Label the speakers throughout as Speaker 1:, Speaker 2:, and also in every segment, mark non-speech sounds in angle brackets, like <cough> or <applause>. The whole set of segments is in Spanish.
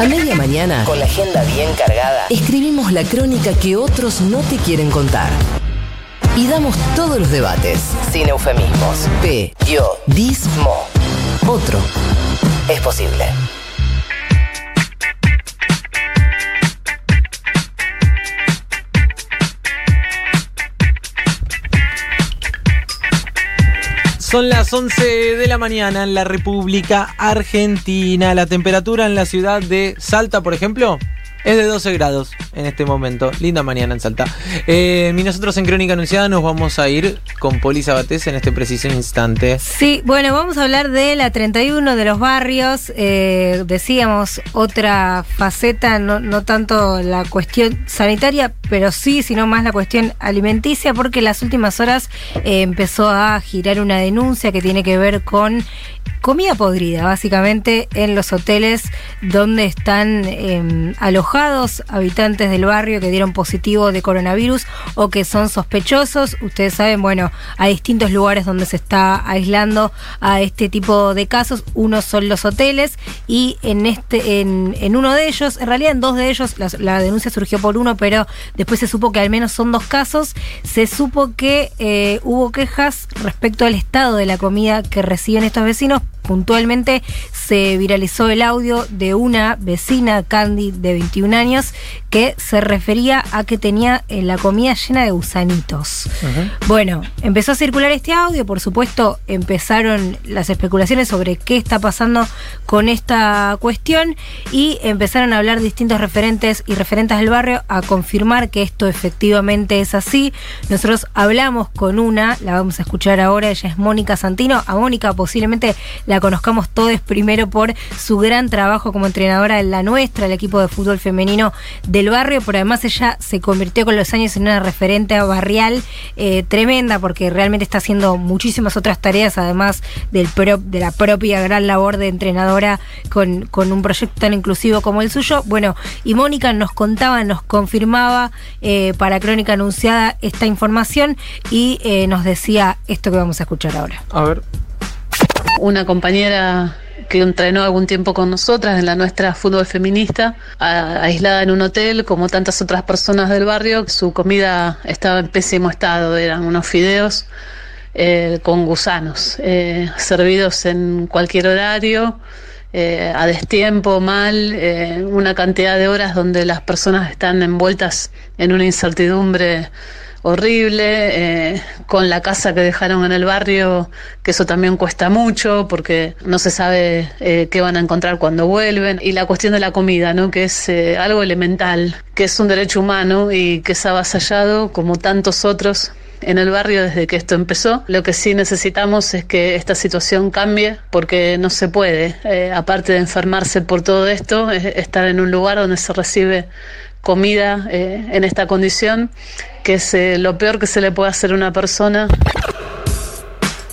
Speaker 1: A media mañana, con la agenda bien cargada, escribimos la crónica que otros no te quieren contar. Y damos todos los debates, sin eufemismos. P, yo, dis, mo. Otro. Es posible.
Speaker 2: Son las 11 de la mañana en la República Argentina. La temperatura en la ciudad de Salta, por ejemplo, es de 12 grados en este momento. Linda mañana en Salta. Eh, y nosotros en Crónica Anunciada nos vamos a ir con Poli Sabatés en este preciso instante.
Speaker 3: Sí, bueno, vamos a hablar de la 31 de los barrios. Eh, decíamos otra faceta, no, no tanto la cuestión sanitaria, pero sí, sino más la cuestión alimenticia, porque en las últimas horas eh, empezó a girar una denuncia que tiene que ver con comida podrida, básicamente en los hoteles donde están eh, alojados habitantes del barrio que dieron positivo de coronavirus o que son sospechosos. Ustedes saben, bueno, hay distintos lugares donde se está aislando a este tipo de casos. Uno son los hoteles y en este, en, uno de ellos, en realidad en dos de ellos, la, la, denuncia surgió por uno, pero después se supo que al menos son dos casos. Se supo que eh, hubo quejas respecto al estado de la comida que reciben estos vecinos puntualmente se viralizó el audio de una vecina, Candy, de 21 años, que se refería a que tenía eh, la comida llena de gusanitos. Uh -huh. Bueno, empezó a circular este audio, por supuesto empezaron las especulaciones sobre qué está pasando con esta cuestión y empezaron a hablar distintos referentes y referentes del barrio a confirmar que esto efectivamente es así. Nosotros hablamos con una, la vamos a escuchar ahora, ella es Mónica Santino. A Mónica posiblemente la conozcamos todos primero por su gran trabajo como entrenadora en la nuestra, el equipo de fútbol femenino del barrio, pero además ella se convirtió con los años en una referente barrial eh, tremenda porque realmente está haciendo muchísimas otras tareas, además del de la propia gran labor de entrenadora con, con, un proyecto tan inclusivo como el suyo. Bueno, y Mónica nos contaba, nos confirmaba eh, para Crónica Anunciada esta información y eh, nos decía esto que vamos a escuchar ahora.
Speaker 2: A ver
Speaker 4: una compañera que entrenó algún tiempo con nosotras en la nuestra fútbol feminista, aislada en un hotel, como tantas otras personas del barrio. Su comida estaba en pésimo estado, eran unos fideos eh, con gusanos, eh, servidos en cualquier horario, eh, a destiempo, mal, una cantidad de horas donde las personas están envueltas en una incertidumbre horrible, eh, con la casa que dejaron en el barrio, que eso también cuesta mucho porque no se sabe eh, qué van a encontrar cuando vuelven, y la cuestión de la comida, ¿no? que es eh, algo elemental, que es un derecho humano y que es avasallado como tantos otros en el barrio desde que esto empezó. Lo que sí necesitamos es que esta situación cambie porque no se puede, eh, aparte de enfermarse por todo esto, es estar en un lugar donde se recibe comida en esta condición, que es lo peor que se le puede hacer a una persona.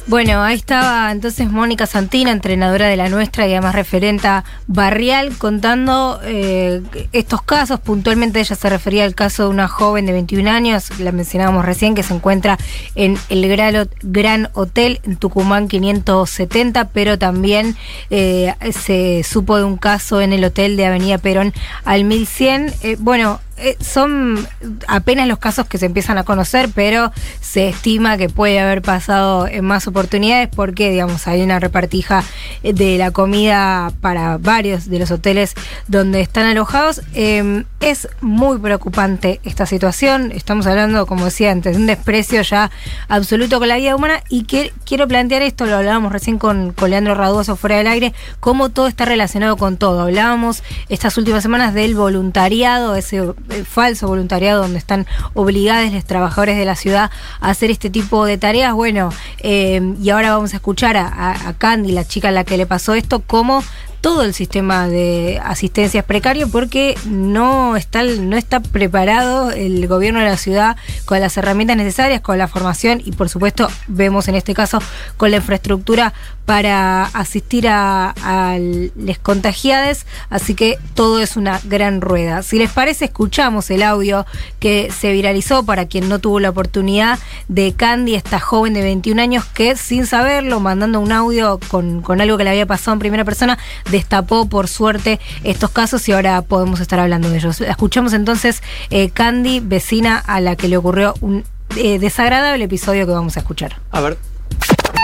Speaker 3: Bueno, ahí estaba entonces Mónica Santina, entrenadora de la nuestra y además referenta barrial, contando eh, estos casos. Puntualmente ella se refería al caso de una joven de 21 años, la mencionábamos recién, que se encuentra en el Gran, Gran Hotel en Tucumán 570, pero también eh, se supo de un caso en el hotel de Avenida Perón al 1100. Eh, bueno, eh, son apenas los casos que se empiezan a conocer, pero se estima que puede haber pasado en más oportunidades porque, digamos, hay una repartija de la comida para varios de los hoteles donde están alojados. Eh, es muy preocupante esta situación. Estamos hablando, como decía antes, de un desprecio ya absoluto con la vida humana y que, quiero plantear esto, lo hablábamos recién con, con Leandro Raduoso fuera del aire, cómo todo está relacionado con todo. Hablábamos estas últimas semanas del voluntariado, ese falso voluntariado donde están obligados los trabajadores de la ciudad a hacer este tipo de tareas. Bueno, eh, y ahora vamos a escuchar a, a Candy, la chica a la que le pasó esto, cómo todo el sistema de asistencia es precario porque no está, no está preparado el gobierno de la ciudad con las herramientas necesarias, con la formación y por supuesto vemos en este caso con la infraestructura para asistir a, a les contagiadas, así que todo es una gran rueda. Si les parece, escuchamos el audio que se viralizó para quien no tuvo la oportunidad de Candy, esta joven de 21 años que sin saberlo, mandando un audio con, con algo que le había pasado en primera persona, destapó por suerte estos casos y ahora podemos estar hablando de ellos. Escuchamos entonces eh, Candy, vecina a la que le ocurrió un eh, desagradable episodio que vamos a escuchar.
Speaker 2: A ver.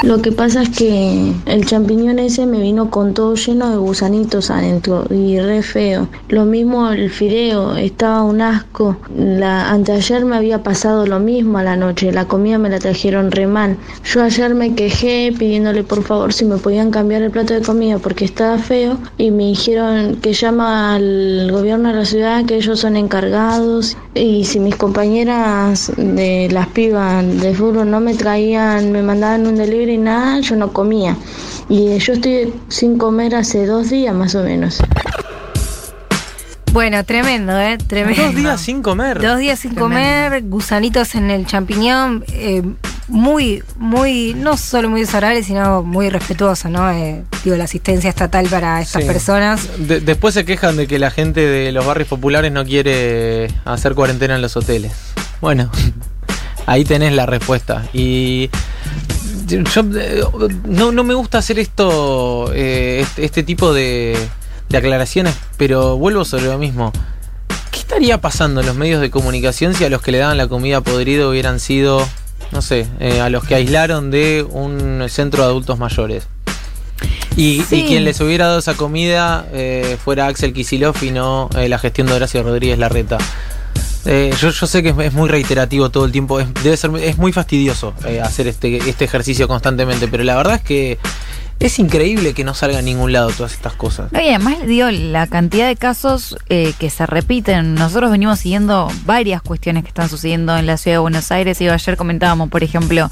Speaker 5: Lo que pasa es que el champiñón ese me vino con todo lleno de gusanitos adentro y re feo. Lo mismo el fideo, estaba un asco. La, anteayer me había pasado lo mismo a la noche, la comida me la trajeron re mal. Yo ayer me quejé pidiéndole por favor si me podían cambiar el plato de comida porque estaba feo y me dijeron que llama al gobierno de la ciudad que ellos son encargados y si mis compañeras de las pibas de fútbol no me traían, me mandaban un delivery nada, yo no comía. Y yo estoy sin comer hace dos días más o menos.
Speaker 3: Bueno, tremendo, ¿eh? Tremendo.
Speaker 2: Dos días sin comer.
Speaker 3: Dos días sin comer, gusanitos en el champiñón, eh, muy, muy, no solo muy desagradable, sino muy respetuoso, ¿no? Eh, digo, la asistencia estatal para estas
Speaker 2: Sí.
Speaker 3: personas.
Speaker 2: De- después se quejan de que la gente de los barrios populares no quiere hacer cuarentena en los hoteles. Bueno, <laughs> ahí tenés la respuesta. Y yo eh, no, no me gusta hacer esto, eh, este, este tipo de, de aclaraciones, pero vuelvo sobre lo mismo. ¿Qué estaría pasando en los medios de comunicación si a los que le daban la comida podrida hubieran sido, no sé, eh, a los que aislaron de un centro de adultos mayores? Y,
Speaker 3: Sí.
Speaker 2: y quien les hubiera dado esa comida eh, fuera Axel Kisilov y no eh, la gestión de Horacio Rodríguez Larreta. Eh, yo, yo sé que es, muy reiterativo todo el tiempo, es, debe ser, es muy fastidioso eh, hacer este, este ejercicio constantemente, pero la verdad es que es increíble que no salga a ningún lado todas estas cosas.
Speaker 6: No, y además, digo, la cantidad de casos eh, que se repiten. Nosotros venimos siguiendo varias cuestiones que están sucediendo en la ciudad de Buenos Aires. Y ayer comentábamos, por ejemplo,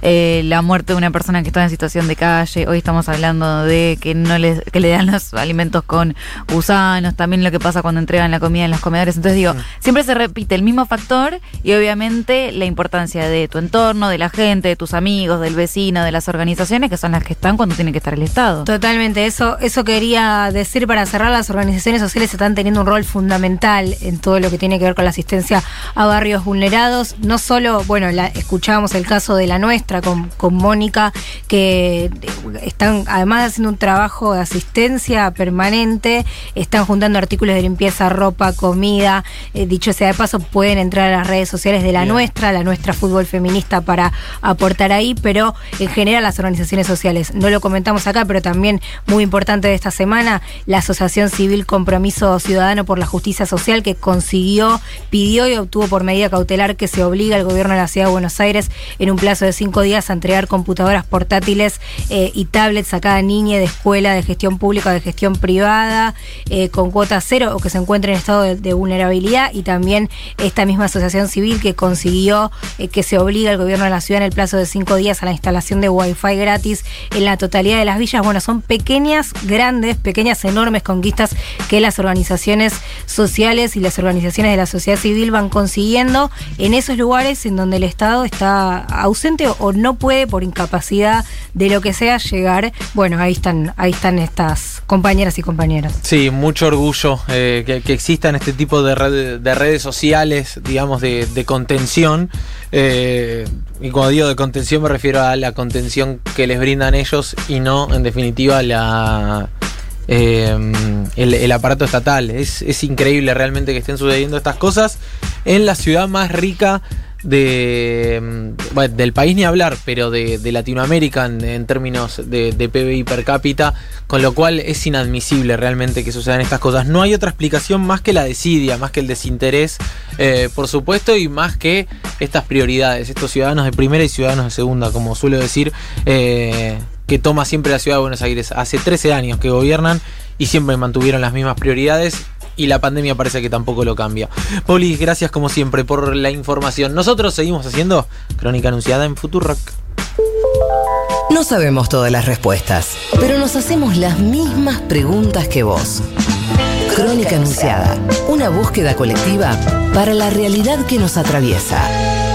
Speaker 6: eh, la muerte de una persona que estaba en situación de calle. Hoy estamos hablando de que no les, que le dan los alimentos con gusanos. También lo que pasa cuando entregan la comida en los comedores. Entonces, digo, siempre se repite el mismo factor y obviamente la importancia de tu entorno, de la gente, de tus amigos, del vecino, de las organizaciones, que son las que están cuando tiene que estar el Estado.
Speaker 3: Totalmente, eso, eso quería decir para cerrar, las organizaciones sociales están teniendo un rol fundamental en todo lo que tiene que ver con la asistencia a barrios vulnerados. No solo, bueno, la, escuchábamos el caso de la nuestra con, con Mónica, que están además haciendo un trabajo de asistencia permanente, están juntando artículos de limpieza, ropa, comida. Eh, dicho sea de paso, pueden entrar a las redes sociales de la
Speaker 2: Bien.
Speaker 3: nuestra, la nuestra fútbol feminista para aportar ahí, pero en general las organizaciones sociales. No lo comentamos acá, pero también muy importante de esta semana, la Asociación Civil Compromiso Ciudadano por la Justicia Social que consiguió, pidió y obtuvo por medida cautelar que se obliga al gobierno de la Ciudad de Buenos Aires en un plazo de cinco días a entregar computadoras portátiles eh, y tablets a cada niña de escuela de gestión pública o de gestión privada eh, con cuota cero o que se encuentre en estado de, de vulnerabilidad. Y también esta misma asociación civil que consiguió eh, que se obliga al gobierno de la ciudad en el plazo de cinco días a la instalación de wifi gratis en la totalidad de las villas. Bueno, son pequeñas, grandes, pequeñas, enormes conquistas que las organizaciones sociales y las organizaciones de la sociedad civil van consiguiendo en esos lugares en donde el Estado está ausente o, no puede por incapacidad de lo que sea llegar. Bueno, ahí están, ahí están estas compañeras y compañeros.
Speaker 2: Sí, mucho orgullo eh, que, existan este tipo de, red- de redes sociales, digamos, de, de contención. Eh, y cuando digo de contención me refiero a la contención que les brindan ellos y no, en definitiva, la eh, el, el aparato estatal. Es, es increíble realmente que estén sucediendo estas cosas en la ciudad más rica de mm, del país ni hablar, pero de, Latinoamérica en, términos de, de PBI per cápita, con lo cual es inadmisible realmente que sucedan estas cosas. No hay otra explicación más que la desidia, más que el desinterés, eh, por supuesto, y más que estas prioridades, estos ciudadanos de primera y ciudadanos de segunda, como suelo decir, eh, que toma siempre la ciudad de Buenos Aires. Hace 13 años que gobiernan y siempre mantuvieron las mismas prioridades y la pandemia parece que tampoco lo cambia. Poli, gracias como siempre por la información. Nosotros seguimos haciendo Crónica Anunciada en Futurock.
Speaker 1: No sabemos todas las respuestas, pero nos hacemos las mismas preguntas que vos. Crónica Anunciada, una búsqueda colectiva para la realidad que nos atraviesa.